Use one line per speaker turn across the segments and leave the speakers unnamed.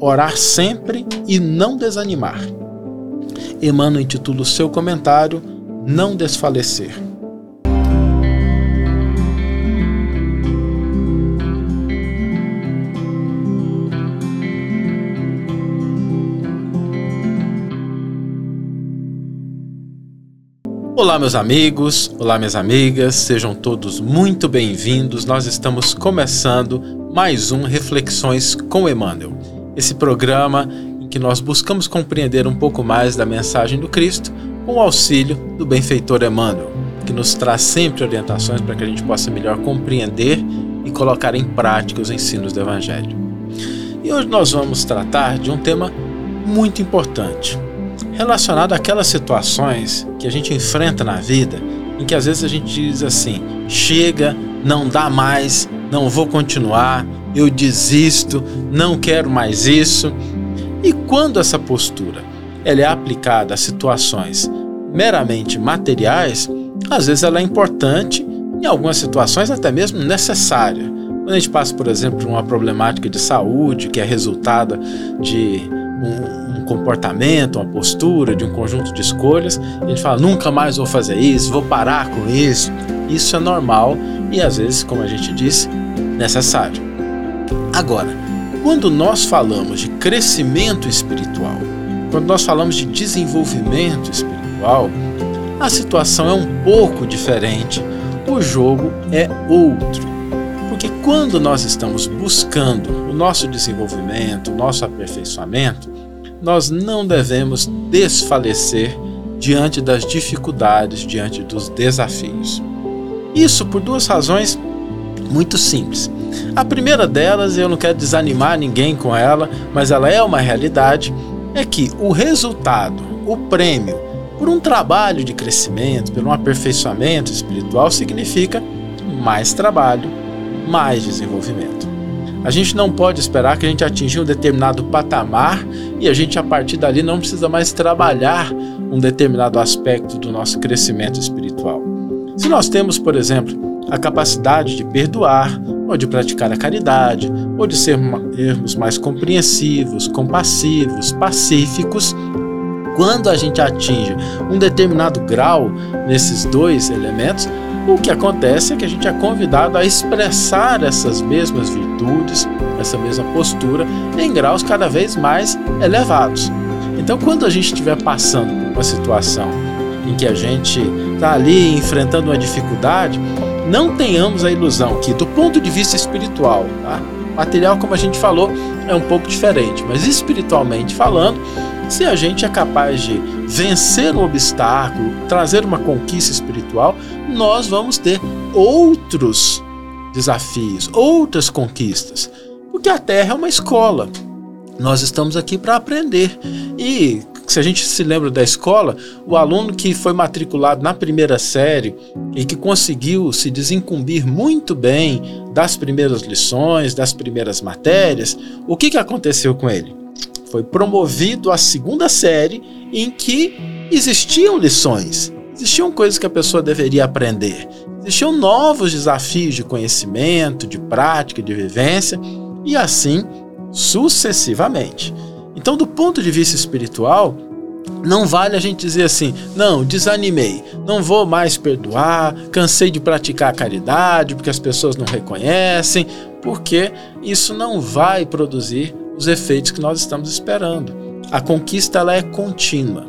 orar sempre e não desanimar. Emmanuel intitula o seu comentário Não Desfalecer. Olá, meus amigos, olá, minhas amigas, sejam todos muito bem-vindos. Nós estamos começando mais um Reflexões com Emmanuel, esse programa em que nós buscamos compreender um pouco mais da mensagem do Cristo com o auxílio do benfeitor Emmanuel, que nos traz sempre orientações para que a gente possa melhor compreender e colocar em prática os ensinos do Evangelho. E hoje nós vamos tratar de um tema muito importante relacionado àquelas situações que a gente enfrenta na vida, em que às vezes a gente diz assim: chega, não dá mais, não vou continuar, eu desisto, não quero mais isso. E quando essa postura ela é aplicada a situações meramente materiais, às vezes ela é importante, em algumas situações até mesmo necessária. Quando a gente passa, por exemplo, por uma problemática de saúde que é resultada de um, comportamento, uma postura, de um conjunto de escolhas, a gente fala, nunca mais vou fazer isso, vou parar com isso. Isso é normal e às vezes, como a gente disse, necessário. Agora, quando nós falamos de crescimento espiritual, quando nós falamos de desenvolvimento espiritual, a situação é um pouco diferente, o jogo é outro. Porque quando nós estamos buscando o nosso desenvolvimento, o nosso aperfeiçoamento, nós não devemos desfalecer diante das dificuldades, diante dos desafios. Isso por duas razões muito simples. A primeira delas, eu não quero desanimar ninguém com ela, mas ela é uma realidade, é que o resultado, o prêmio por um trabalho de crescimento, por um aperfeiçoamento espiritual significa mais trabalho, mais desenvolvimento. A gente não pode esperar que a gente atinja um determinado patamar e a gente a partir dali não precisa mais trabalhar um determinado aspecto do nosso crescimento espiritual. Se nós temos, por exemplo, a capacidade de perdoar, ou de praticar a caridade, ou de sermos mais compreensivos, compassivos, pacíficos, quando a gente atinge um determinado grau nesses dois elementos, o que acontece é que a gente é convidado a expressar essas mesmas virtudes, essa mesma postura, em graus cada vez mais elevados. Então, quando a gente estiver passando por uma situação em que a gente está ali enfrentando uma dificuldade, não tenhamos a ilusão que, do ponto de vista espiritual, tá? material, como a gente falou, é um pouco diferente, mas espiritualmente falando, se a gente é capaz de vencer um obstáculo, trazer uma conquista espiritual, nós vamos ter outros desafios, outras conquistas. Porque a Terra é uma escola. Nós estamos aqui para aprender. E se a gente se lembra da escola, o aluno que foi matriculado na primeira série e que conseguiu se desincumbir muito bem das primeiras lições, das primeiras matérias, o que, que aconteceu com ele? foi promovido à segunda série em que existiam lições, existiam coisas que a pessoa deveria aprender, existiam novos desafios de conhecimento, de prática, de vivência e assim sucessivamente. Então, do ponto de vista espiritual, não vale a gente dizer assim, não, desanimei, não vou mais perdoar, cansei de praticar a caridade porque as pessoas não reconhecem, porque isso não vai produzir os efeitos que nós estamos esperando. A conquista ela é contínua.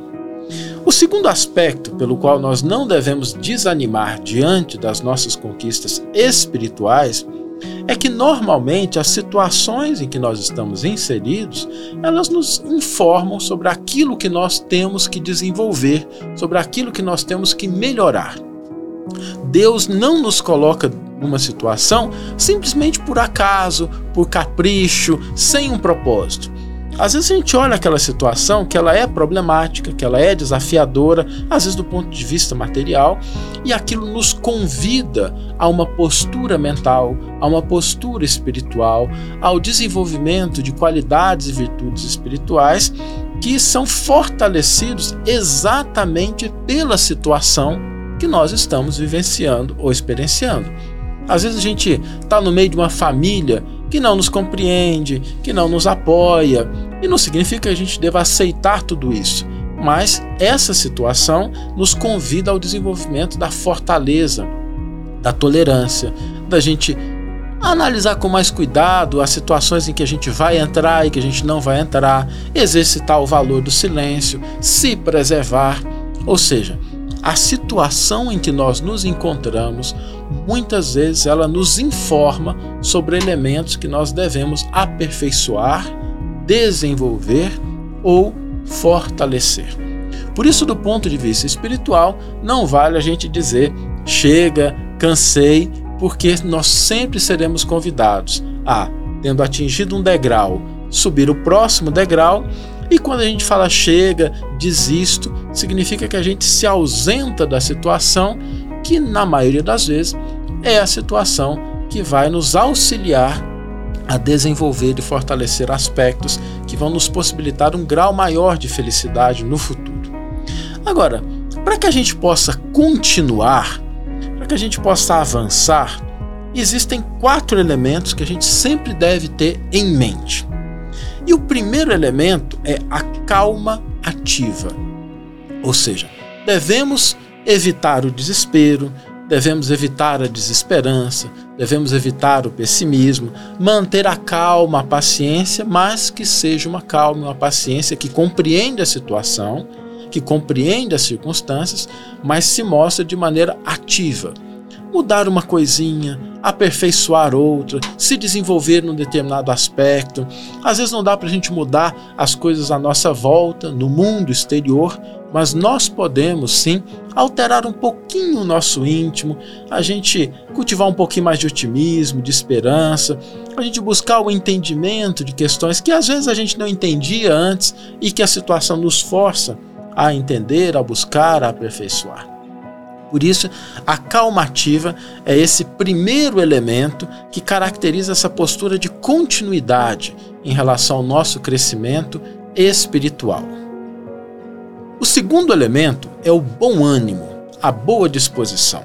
O segundo aspecto pelo qual nós não devemos desanimar diante das nossas conquistas espirituais é que normalmente as situações em que nós estamos inseridos, elas nos informam sobre aquilo que nós temos que desenvolver, sobre aquilo que nós temos que melhorar. Deus não nos coloca numa situação simplesmente por acaso, por capricho, sem um propósito. Às vezes a gente olha aquela situação que ela é problemática, que ela é desafiadora, às vezes do ponto de vista material, e aquilo nos convida a uma postura mental, a uma postura espiritual, ao desenvolvimento de qualidades e virtudes espirituais que são fortalecidos exatamente pela situação que nós estamos vivenciando ou experienciando. Às vezes a gente está no meio de uma família que não nos compreende, que não nos apoia, E não significa que a gente deva aceitar tudo isso, mas essa situação nos convida ao desenvolvimento da fortaleza, da tolerância, da gente analisar com mais cuidado as situações em que a gente vai entrar e que a gente não vai entrar, exercitar o valor do silêncio, se preservar, ou seja, a situação em que nós nos encontramos, muitas vezes ela nos informa sobre elementos que nós devemos aperfeiçoar, desenvolver ou fortalecer. Por isso, do ponto de vista espiritual, não vale a gente dizer chega, cansei, porque nós sempre seremos convidados a, tendo atingido um degrau, subir o próximo degrau. E quando a gente fala chega, desisto, significa que a gente se ausenta da situação que, na maioria das vezes, é a situação que vai nos auxiliar a desenvolver e fortalecer aspectos que vão nos possibilitar um grau maior de felicidade no futuro. Agora, para que a gente possa continuar que a gente possa avançar, existem quatro elementos que a gente sempre deve ter em mente. E o primeiro elemento é a calma ativa. Ou seja, devemos evitar o desespero, devemos evitar a desesperança, devemos evitar o pessimismo, manter a calma, a paciência, mas que seja uma calma, uma paciência que compreende a situação que compreende as circunstâncias, mas se mostra de maneira ativa. Mudar uma coisinha, aperfeiçoar outra, se desenvolver num determinado aspecto. Às vezes não dá para a gente mudar as coisas à nossa volta, no mundo exterior, mas nós podemos sim alterar um pouquinho o nosso íntimo, a gente cultivar um pouquinho mais de otimismo, de esperança, a gente buscar o entendimento de questões que às vezes a gente não entendia antes e que a situação nos força a entender, a buscar, a aperfeiçoar. Por isso, a calmativa é esse primeiro elemento que caracteriza essa postura de continuidade em relação ao nosso crescimento espiritual. O segundo elemento é o bom ânimo, a boa disposição.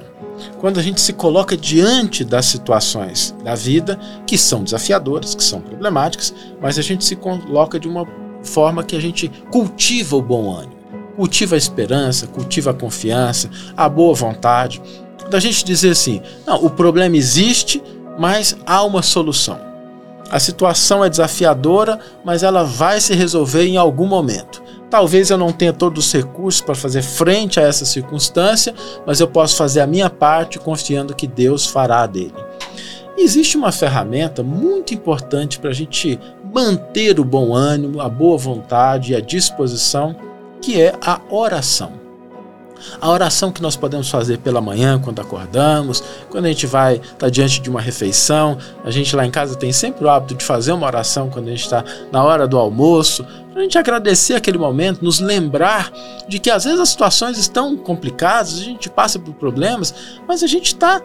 Quando a gente se coloca diante das situações da vida que são desafiadoras, que são problemáticas, mas a gente se coloca de uma forma que a gente cultiva o bom ânimo cultiva a esperança, cultiva a confiança, a boa vontade. Da gente dizer assim: não, o problema existe, mas há uma solução. A situação é desafiadora, mas ela vai se resolver em algum momento. Talvez eu não tenha todos os recursos para fazer frente a essa circunstância, mas eu posso fazer a minha parte confiando que Deus fará dele. Existe uma ferramenta muito importante para a gente manter o bom ânimo, a boa vontade e a disposição que é a oração. A oração que nós podemos fazer pela manhã, quando acordamos, quando a gente vai estar tá diante de uma refeição. A gente lá em casa tem sempre o hábito de fazer uma oração quando a gente está na hora do almoço, para a gente agradecer aquele momento, nos lembrar de que às vezes as situações estão complicadas, a gente passa por problemas, mas a gente está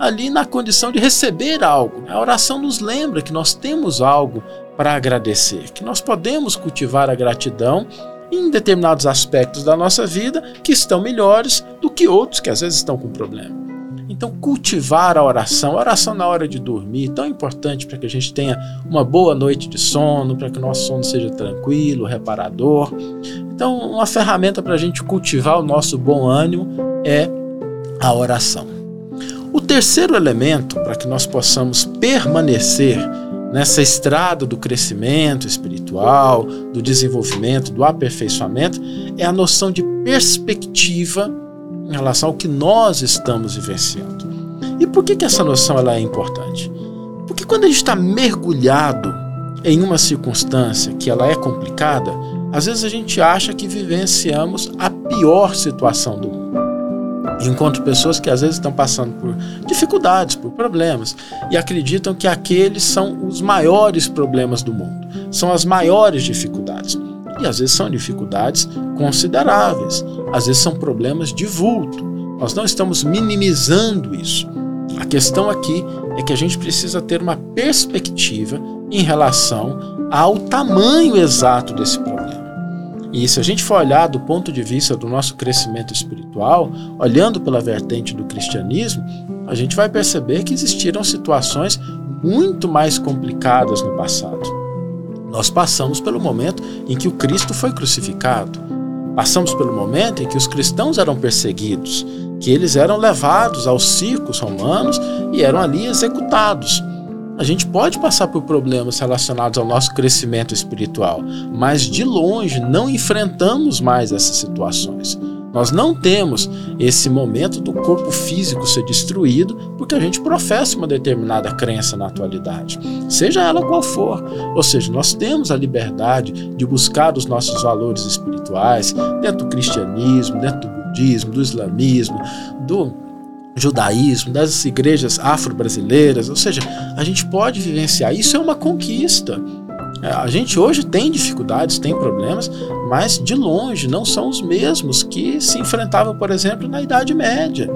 ali na condição de receber algo. A oração nos lembra que nós temos algo para agradecer, que nós podemos cultivar a gratidão em determinados aspectos da nossa vida que estão melhores do que outros que às vezes estão com problema. Então, cultivar a oração, a oração na hora de dormir, tão importante para que a gente tenha uma boa noite de sono, para que o nosso sono seja tranquilo, reparador. Então, uma ferramenta para a gente cultivar o nosso bom ânimo é a oração. O terceiro elemento para que nós possamos permanecer nessa estrada do crescimento espiritual, do desenvolvimento, do aperfeiçoamento, é a noção de perspectiva em relação ao que nós estamos vivenciando. E por que, que essa noção ela é importante? Porque quando a gente está mergulhado em uma circunstância que ela é complicada, às vezes a gente acha que vivenciamos a pior situação do mundo. Encontro pessoas que às vezes estão passando por dificuldades, por problemas, e acreditam que aqueles são os maiores problemas do mundo, são as maiores dificuldades. E às vezes são dificuldades consideráveis, às vezes são problemas de vulto. Nós não estamos minimizando isso. A questão aqui é que a gente precisa ter uma perspectiva em relação ao tamanho exato desse problema. E se a gente for olhar do ponto de vista do nosso crescimento espiritual, olhando pela vertente do cristianismo, a gente vai perceber que existiram situações muito mais complicadas no passado. Nós passamos pelo momento em que o Cristo foi crucificado. Passamos pelo momento em que os cristãos eram perseguidos, que eles eram levados aos circos romanos e eram ali executados. A gente pode passar por problemas relacionados ao nosso crescimento espiritual, mas de longe não enfrentamos mais essas situações. Nós não temos esse momento do corpo físico ser destruído porque a gente professa uma determinada crença na atualidade, seja ela qual for. Ou seja, nós temos a liberdade de buscar os nossos valores espirituais dentro do cristianismo, dentro do budismo, do islamismo, do judaísmo, das igrejas afro-brasileiras. Ou seja, a gente pode vivenciar. Isso é uma conquista. É, a gente hoje tem dificuldades, tem problemas, mas de longe não são os mesmos que se enfrentavam, por exemplo, na Idade Média,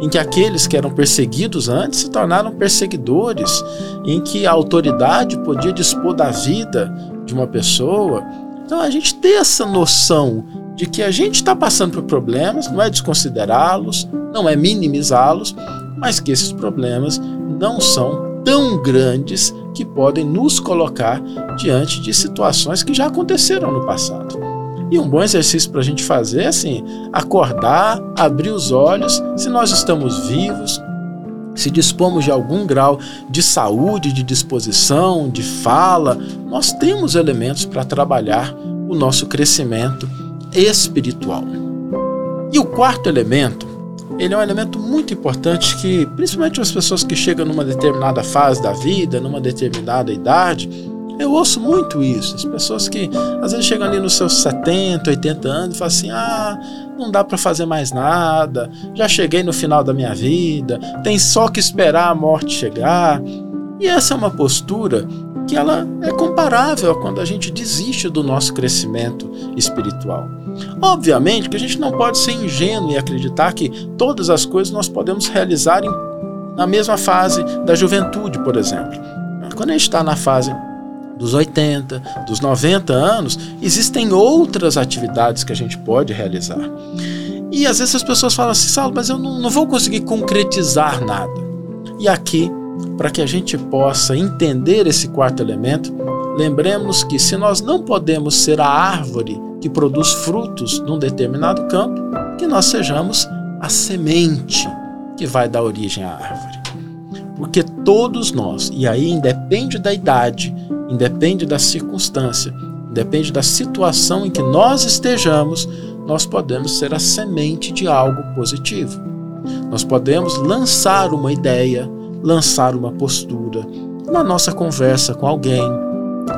em que aqueles que eram perseguidos antes se tornaram perseguidores, em que a autoridade podia dispor da vida de uma pessoa. Então a gente tem essa noção de que a gente está passando por problemas, não é desconsiderá-los, não é minimizá-los, mas que esses problemas não são tão grandes que podem nos colocar diante de situações que já aconteceram no passado. E um bom exercício para a gente fazer é assim: acordar, abrir os olhos, se nós estamos vivos, se dispomos de algum grau de saúde, de disposição, de fala, nós temos elementos para trabalhar o nosso crescimento espiritual. E o quarto elemento ele é um elemento muito importante que, principalmente as pessoas que chegam numa determinada fase da vida, numa determinada idade, eu ouço muito isso. As pessoas que às vezes chegam ali nos seus 70, 80 anos e falam assim: ah, não dá para fazer mais nada, já cheguei no final da minha vida, tem só que esperar a morte chegar. E essa é uma postura que ela é comparável a quando a gente desiste do nosso crescimento espiritual. Obviamente que a gente não pode ser ingênuo e acreditar que todas as coisas nós podemos realizar em, na mesma fase da juventude, por exemplo. Quando a gente está na fase dos 80, dos 90 anos, existem outras atividades que a gente pode realizar. E às vezes as pessoas falam assim, Saulo, mas eu não, não vou conseguir concretizar nada. E aqui, para que a gente possa entender esse quarto elemento, lembremos que se nós não podemos ser a árvore que produz frutos num determinado campo, que nós sejamos a semente que vai dar origem à árvore. Porque todos nós, e aí independe da idade, independe da circunstância, independe da situação em que nós estejamos, nós podemos ser a semente de algo positivo. Nós podemos lançar uma ideia, lançar uma postura na nossa conversa com alguém,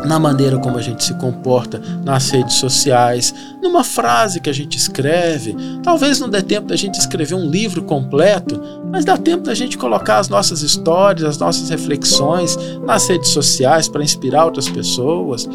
na maneira como a gente se comporta nas redes sociais, numa frase que a gente escreve. Talvez não dê tempo da gente escrever um livro completo, mas dá tempo da gente colocar as nossas histórias, as nossas reflexões nas redes sociais para inspirar outras pessoas.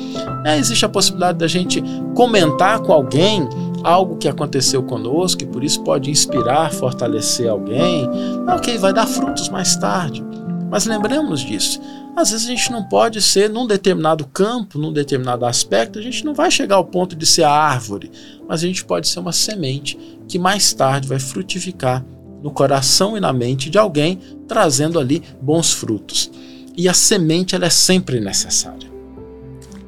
É, existe a possibilidade da gente comentar com alguém algo que aconteceu conosco e por isso pode inspirar, fortalecer alguém. Ok, vai dar frutos mais tarde. Mas lembremos disso. Às vezes a gente não pode ser num determinado campo, num determinado aspecto, a gente não vai chegar ao ponto de ser a árvore, mas a gente pode ser uma semente que mais tarde vai frutificar no coração e na mente de alguém, trazendo ali bons frutos. E a semente ela é sempre necessária.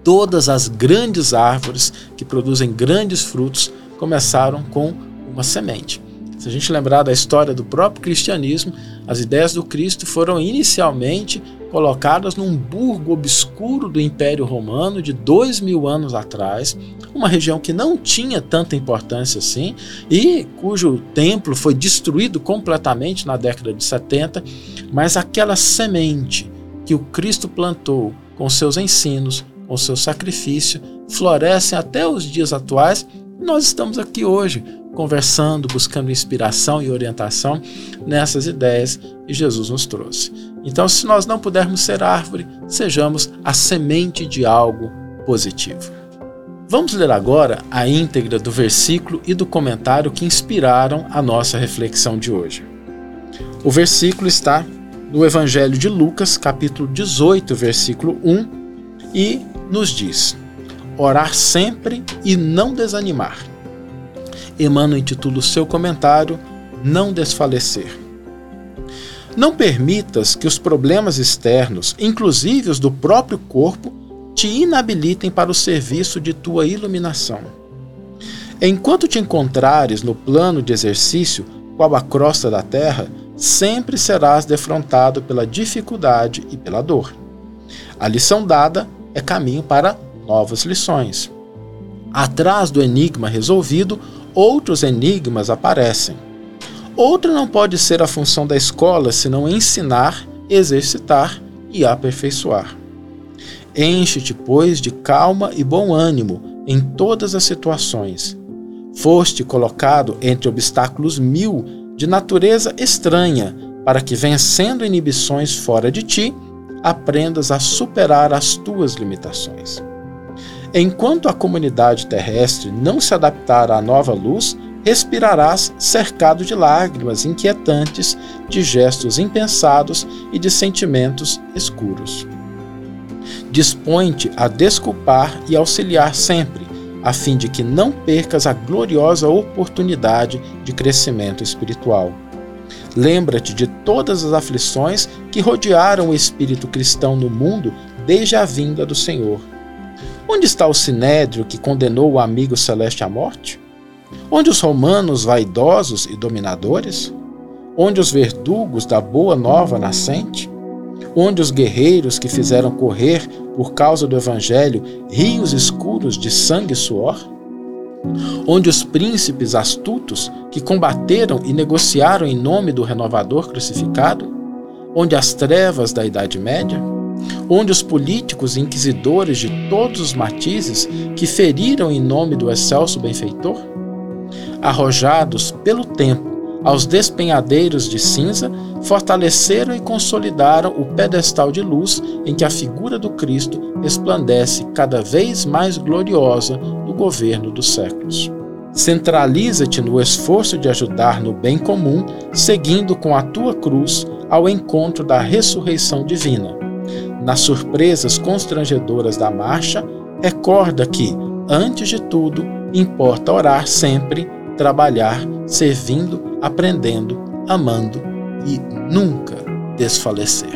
Todas as grandes árvores que produzem grandes frutos começaram com uma semente. Se a gente lembrar da história do próprio cristianismo, as ideias do Cristo foram inicialmente colocadas num burgo obscuro do Império Romano de dois mil anos atrás, uma região que não tinha tanta importância assim e cujo templo foi destruído completamente na década de 70, mas aquela semente que o Cristo plantou com seus ensinos, com seu sacrifício, florescem até os dias atuais. Nós estamos aqui hoje conversando, buscando inspiração e orientação nessas ideias que Jesus nos trouxe. Então, se nós não pudermos ser árvore, sejamos a semente de algo positivo. Vamos ler agora a íntegra do versículo e do comentário que inspiraram a nossa reflexão de hoje. O versículo está no Evangelho de Lucas, capítulo 18, versículo 1, e nos diz: Orar sempre e não desanimar. Emmanuel intitula o seu comentário Não Desfalecer. Não permitas que os problemas externos, inclusive os do próprio corpo, te inabilitem para o serviço de tua iluminação. Enquanto te encontrares no plano de exercício, qual a crosta da terra, sempre serás defrontado pela dificuldade e pela dor. A lição dada é caminho para novas lições. Atrás do enigma resolvido, outros enigmas aparecem. Outra não pode ser a função da escola senão ensinar, exercitar e aperfeiçoar. Enche-te, pois, de calma e bom ânimo em todas as situações. Foste colocado entre obstáculos mil de natureza estranha, para que, vencendo inibições fora de ti, aprendas a superar as tuas limitações. Enquanto a comunidade terrestre não se adaptar à nova luz, respirarás cercado de lágrimas inquietantes, de gestos impensados e de sentimentos escuros. Dispõe-te a desculpar e auxiliar sempre, a fim de que não percas a gloriosa oportunidade de crescimento espiritual. Lembra-te de todas as aflições que rodearam o espírito cristão no mundo desde a vinda do Senhor. Onde está o sinédrio que condenou o amigo celeste à morte? Onde os romanos vaidosos e dominadores? Onde os verdugos da boa nova nascente? Onde os guerreiros que fizeram correr, por causa do Evangelho, rios escuros de sangue e suor? Onde os príncipes astutos que combateram e negociaram em nome do renovador crucificado? Onde as trevas da Idade Média? Onde os políticos e inquisidores de todos os matizes que feriram em nome do excelso benfeitor? arrojados pelo tempo aos despenhadeiros de cinza, fortaleceram e consolidaram o pedestal de luz em que a figura do Cristo resplandece cada vez mais gloriosa no governo dos séculos. Centraliza-te no esforço de ajudar no bem comum, seguindo com a tua cruz ao encontro da ressurreição divina. Nas surpresas constrangedoras da marcha, recorda que, antes de tudo, importa orar sempre trabalhar servindo, aprendendo, amando e nunca desfalecer.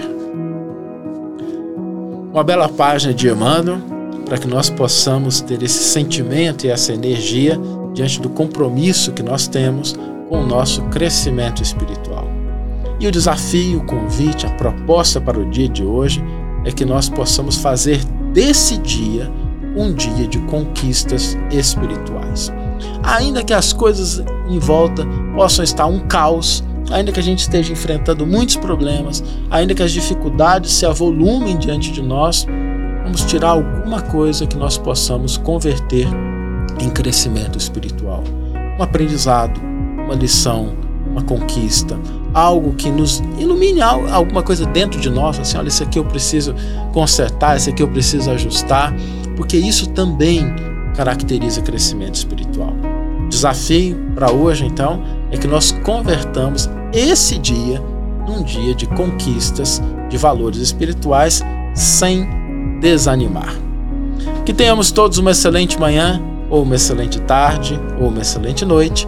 Uma bela página de Emmanuel para que nós possamos ter esse sentimento e essa energia diante do compromisso que nós temos com o nosso crescimento espiritual. E o desafio, o convite, a proposta para o dia de hoje é que nós possamos fazer desse dia um dia de conquistas espirituais ainda que as coisas em volta possam estar um caos, ainda que a gente esteja enfrentando muitos problemas, ainda que as dificuldades se avolumem diante de nós, vamos tirar alguma coisa que nós possamos converter em crescimento espiritual. Um aprendizado, uma lição, uma conquista, algo que nos ilumine alguma coisa dentro de nós, assim, olha, isso aqui eu preciso consertar, isso aqui eu preciso ajustar, porque isso também caracteriza crescimento espiritual. Desafio para hoje, então, é que nós convertamos esse dia num dia de conquistas de valores espirituais sem desanimar. Que tenhamos todos uma excelente manhã, ou uma excelente tarde, ou uma excelente noite